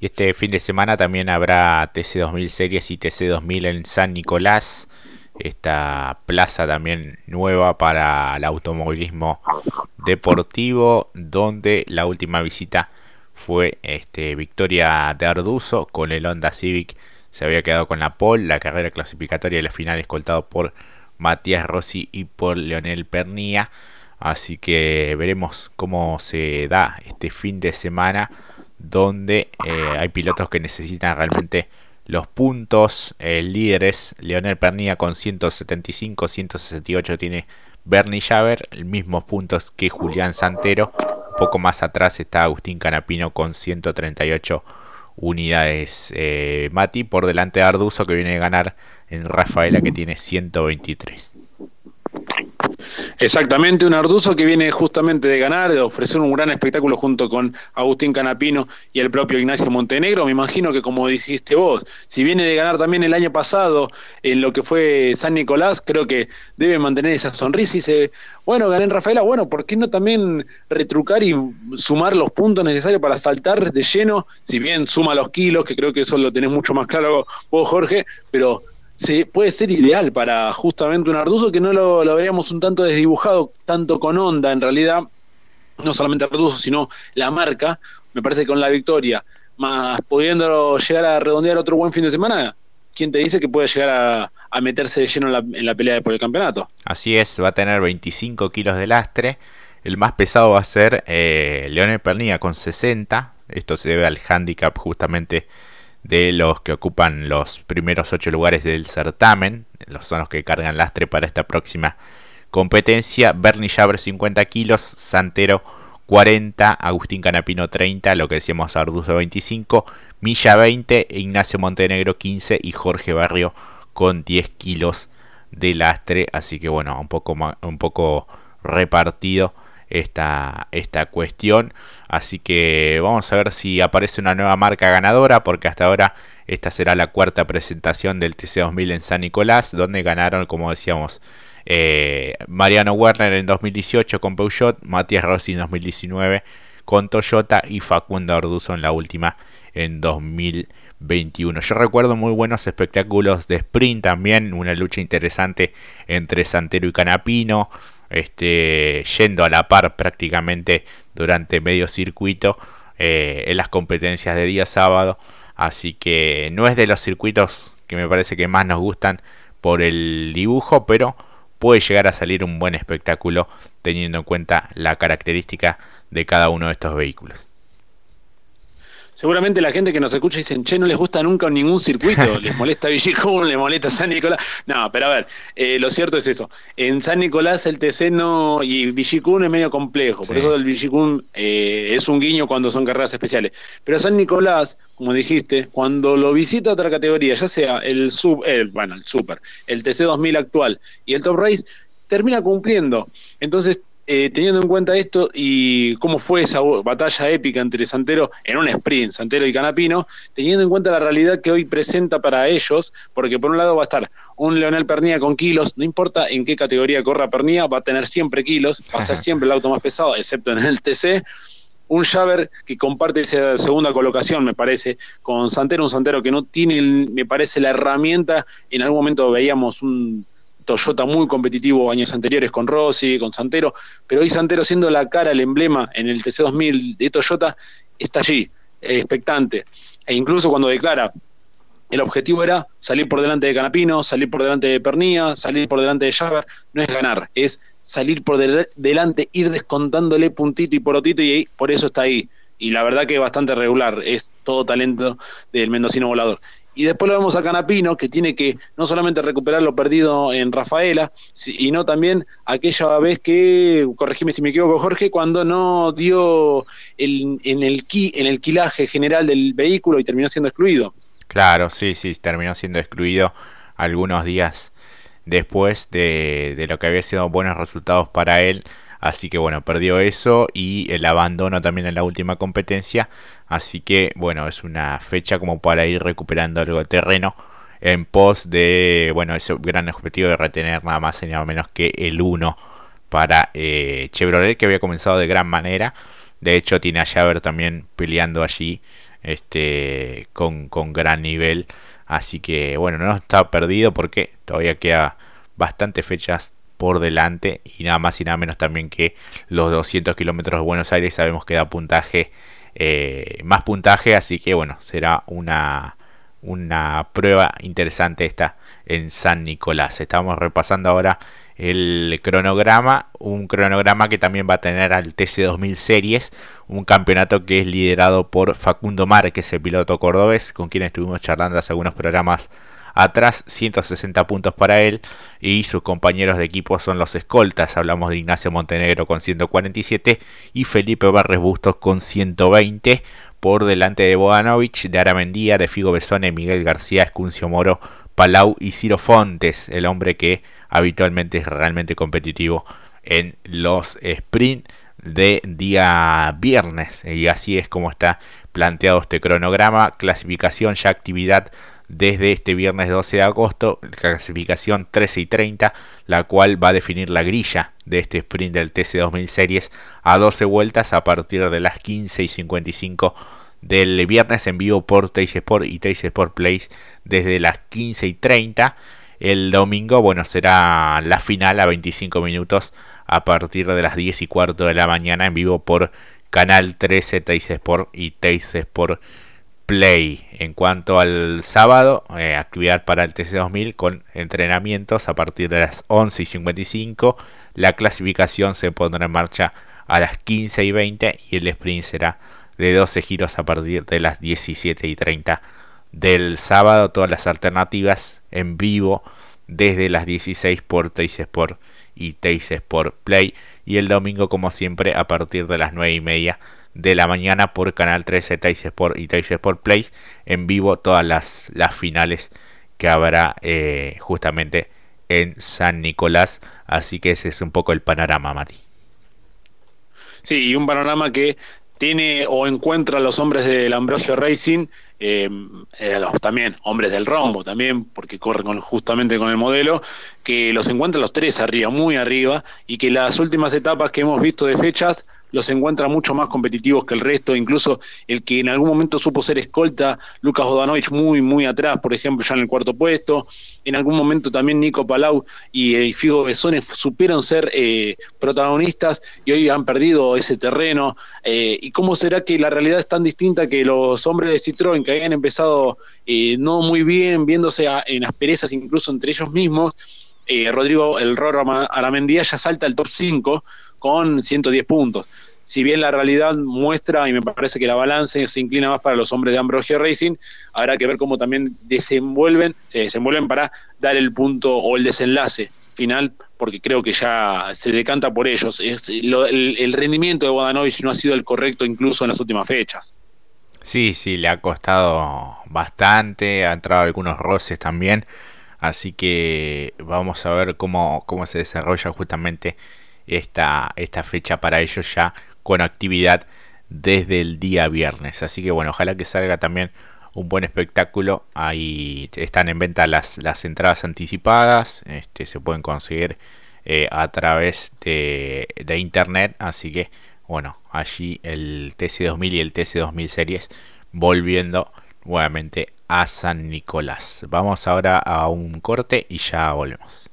Y este fin de semana también habrá TC2000 Series y TC2000 en San Nicolás. Esta plaza también nueva para el automovilismo deportivo, donde la última visita fue este, victoria de Arduzo con el Honda Civic. Se había quedado con la pole, la carrera clasificatoria y la final escoltado por Matías Rossi y por Leonel Pernía. Así que veremos cómo se da este fin de semana donde eh, hay pilotos que necesitan realmente los puntos. El líder es Leonel Pernía con 175, 168 tiene Bernie Javer, mismos puntos que Julián Santero. Un poco más atrás está Agustín Canapino con 138 unidades. Eh, Mati por delante de Arduzo que viene a ganar en Rafaela que tiene 123. Exactamente, un Arduzo que viene justamente de ganar, de ofrecer un gran espectáculo junto con Agustín Canapino y el propio Ignacio Montenegro. Me imagino que como dijiste vos, si viene de ganar también el año pasado en lo que fue San Nicolás, creo que debe mantener esa sonrisa y dice, bueno, gané en Rafaela, bueno, ¿por qué no también retrucar y sumar los puntos necesarios para saltar de lleno? Si bien suma los kilos, que creo que eso lo tenés mucho más claro vos, Jorge, pero se, puede ser ideal para justamente un Arduzo que no lo, lo veíamos un tanto desdibujado, tanto con onda en realidad, no solamente Arduzo, sino la marca. Me parece que con la victoria, más pudiendo llegar a redondear otro buen fin de semana, ¿quién te dice que puede llegar a, meterse de lleno en la, en la, pelea por el campeonato? Así es, va a tener 25 kilos de lastre. El más pesado va a ser eh, Leonel Pernilla con 60. Esto se debe al handicap justamente de los que ocupan los primeros ocho lugares del certamen, los son los que cargan lastre para esta próxima competencia. Bernie Jaber 50 kilos, Santero 40, Agustín Canapino 30, lo que decíamos Arduzo 25, Milla 20, Ignacio Montenegro 15 y Jorge Barrio con 10 kilos de lastre. Así que bueno, un poco, un poco repartido esta, esta cuestión. Así que vamos a ver si aparece una nueva marca ganadora, porque hasta ahora esta será la cuarta presentación del TC2000 en San Nicolás, donde ganaron, como decíamos, eh, Mariano Werner en 2018 con Peugeot, Matías Rossi en 2019 con Toyota y Facundo Arduzo en la última en 2021. Yo recuerdo muy buenos espectáculos de sprint también, una lucha interesante entre Santero y Canapino este, yendo a la par prácticamente durante medio circuito eh, en las competencias de día sábado. Así que no es de los circuitos que me parece que más nos gustan por el dibujo, pero puede llegar a salir un buen espectáculo teniendo en cuenta la característica de cada uno de estos vehículos. Seguramente la gente que nos escucha dicen, che, no les gusta nunca ningún circuito, les molesta Villicún, les molesta San Nicolás. No, pero a ver, eh, lo cierto es eso. En San Nicolás el TC no, y Villicún es medio complejo, por eso el Villicún eh, es un guiño cuando son carreras especiales. Pero San Nicolás, como dijiste, cuando lo visita otra categoría, ya sea el sub, el, bueno, el super, el TC 2000 actual y el Top Race, termina cumpliendo. Entonces eh, teniendo en cuenta esto y cómo fue esa batalla épica entre Santero en un sprint, Santero y Canapino, teniendo en cuenta la realidad que hoy presenta para ellos, porque por un lado va a estar un Leonel Pernía con kilos, no importa en qué categoría corra Pernía, va a tener siempre kilos, va a ser siempre el auto más pesado, excepto en el TC. Un Javer que comparte esa segunda colocación, me parece, con Santero, un Santero que no tiene, me parece, la herramienta. En algún momento veíamos un Toyota muy competitivo años anteriores con Rossi, con Santero, pero hoy Santero siendo la cara, el emblema en el TC2000 de Toyota, está allí, expectante. E incluso cuando declara, el objetivo era salir por delante de Canapino, salir por delante de Pernía, salir por delante de Javer, no es ganar, es salir por delante, ir descontándole puntito y porotito y por eso está ahí. Y la verdad que es bastante regular, es todo talento del mendocino volador. Y después lo vemos a Canapino, que tiene que no solamente recuperar lo perdido en Rafaela, sino también aquella vez que, corregime si me equivoco, Jorge, cuando no dio el, en, el quilaje general del vehículo y terminó siendo excluido. Claro, sí, sí, terminó siendo excluido algunos días después de, de lo que había sido buenos resultados para él Así que bueno, perdió eso y el abandono también en la última competencia. Así que bueno, es una fecha como para ir recuperando algo de terreno en pos de, bueno, ese gran objetivo de retener nada más y nada menos que el 1 para eh, Chevrolet que había comenzado de gran manera. De hecho, tiene a Javer también peleando allí este, con, con gran nivel. Así que bueno, no está perdido porque todavía queda bastantes fechas por delante y nada más y nada menos también que los 200 kilómetros de Buenos Aires. Sabemos que da puntaje eh, más puntaje así que bueno será una una prueba interesante esta en San Nicolás. Estamos repasando ahora el cronograma, un cronograma que también va a tener al TC2000 Series, un campeonato que es liderado por Facundo Márquez, el piloto cordobés, con quien estuvimos charlando hace algunos programas atrás, 160 puntos para él y sus compañeros de equipo son los escoltas, hablamos de Ignacio Montenegro con 147 y Felipe Barres Bustos con 120 por delante de Bodanovich, de Aramendía, de Figo Besone, Miguel García, Escuncio Moro, Palau y Ciro Fontes, el hombre que habitualmente es realmente competitivo en los sprint de día viernes. Y así es como está planteado este cronograma clasificación ya actividad desde este viernes 12 de agosto, clasificación 13 y 30, la cual va a definir la grilla de este sprint del TC2000 Series a 12 vueltas a partir de las 15 y 55 del viernes en vivo por Teis Sport y Teis Sport Place desde las 15 y 30 el domingo, bueno, será la final a 25 minutos a partir de las 10 y cuarto de la mañana en vivo por Canal 13 Teis Sport y Teis Sport Play. En cuanto al sábado, eh, actividad para el TC2000 con entrenamientos a partir de las 11 y 55. La clasificación se pondrá en marcha a las 15 y 20 y el sprint será de 12 giros a partir de las 17 y 30 del sábado todas las alternativas en vivo desde las 16 por Teis Sport y Teis Sport Play y el domingo como siempre a partir de las 9 y media de la mañana por Canal 13 Teis Sport y Teis Sport Play en vivo todas las, las finales que habrá eh, justamente en San Nicolás. Así que ese es un poco el panorama Mati. Sí, y un panorama que tiene o encuentra a los hombres del Ambrosio Racing, eh, eh, los, también hombres del rombo, también, porque corren con, justamente con el modelo, que los encuentra los tres arriba, muy arriba, y que las últimas etapas que hemos visto de fechas los encuentra mucho más competitivos que el resto, incluso el que en algún momento supo ser escolta, Lucas Odanovich muy, muy atrás, por ejemplo, ya en el cuarto puesto, en algún momento también Nico Palau y, eh, Figo Besones supieron ser eh, protagonistas y hoy han perdido ese terreno, eh, y cómo será que la realidad es tan distinta que los hombres de Citroën que habían empezado no muy bien, viéndose en asperezas incluso entre ellos mismos, Rodrigo El Aramendía ya salta al top 5 con 110 puntos. Si bien la realidad muestra, y me parece que la balance se inclina más para los hombres de Ambrosio Racing, habrá que ver cómo también desenvuelven, se desenvuelven para dar el punto o el desenlace final, porque creo que ya se decanta por ellos. el, rendimiento de Bodanovich no ha sido el correcto incluso en las últimas fechas. Sí, sí, le ha costado bastante, ha entrado algunos roces también, así que vamos a ver cómo, cómo se desarrolla justamente esta, esta fecha para ellos ya con actividad desde el día viernes. Así que bueno, ojalá que salga también un buen espectáculo. Ahí están en venta las, las entradas anticipadas. Este, se pueden conseguir eh, a través de, de, internet. Así que bueno, allí el TC2000 y el TC2000 series volviendo nuevamente a San Nicolás. Vamos ahora a un corte y ya volvemos.